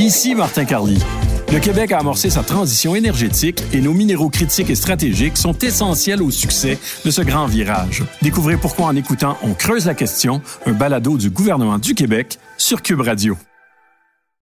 Ici Martin Carly. Le Québec a amorcé sa transition énergétique et nos minéraux critiques et stratégiques sont essentiels au succès de ce grand virage. Découvrez pourquoi en écoutant On creuse la question, un balado du gouvernement du Québec sur Cube Radio.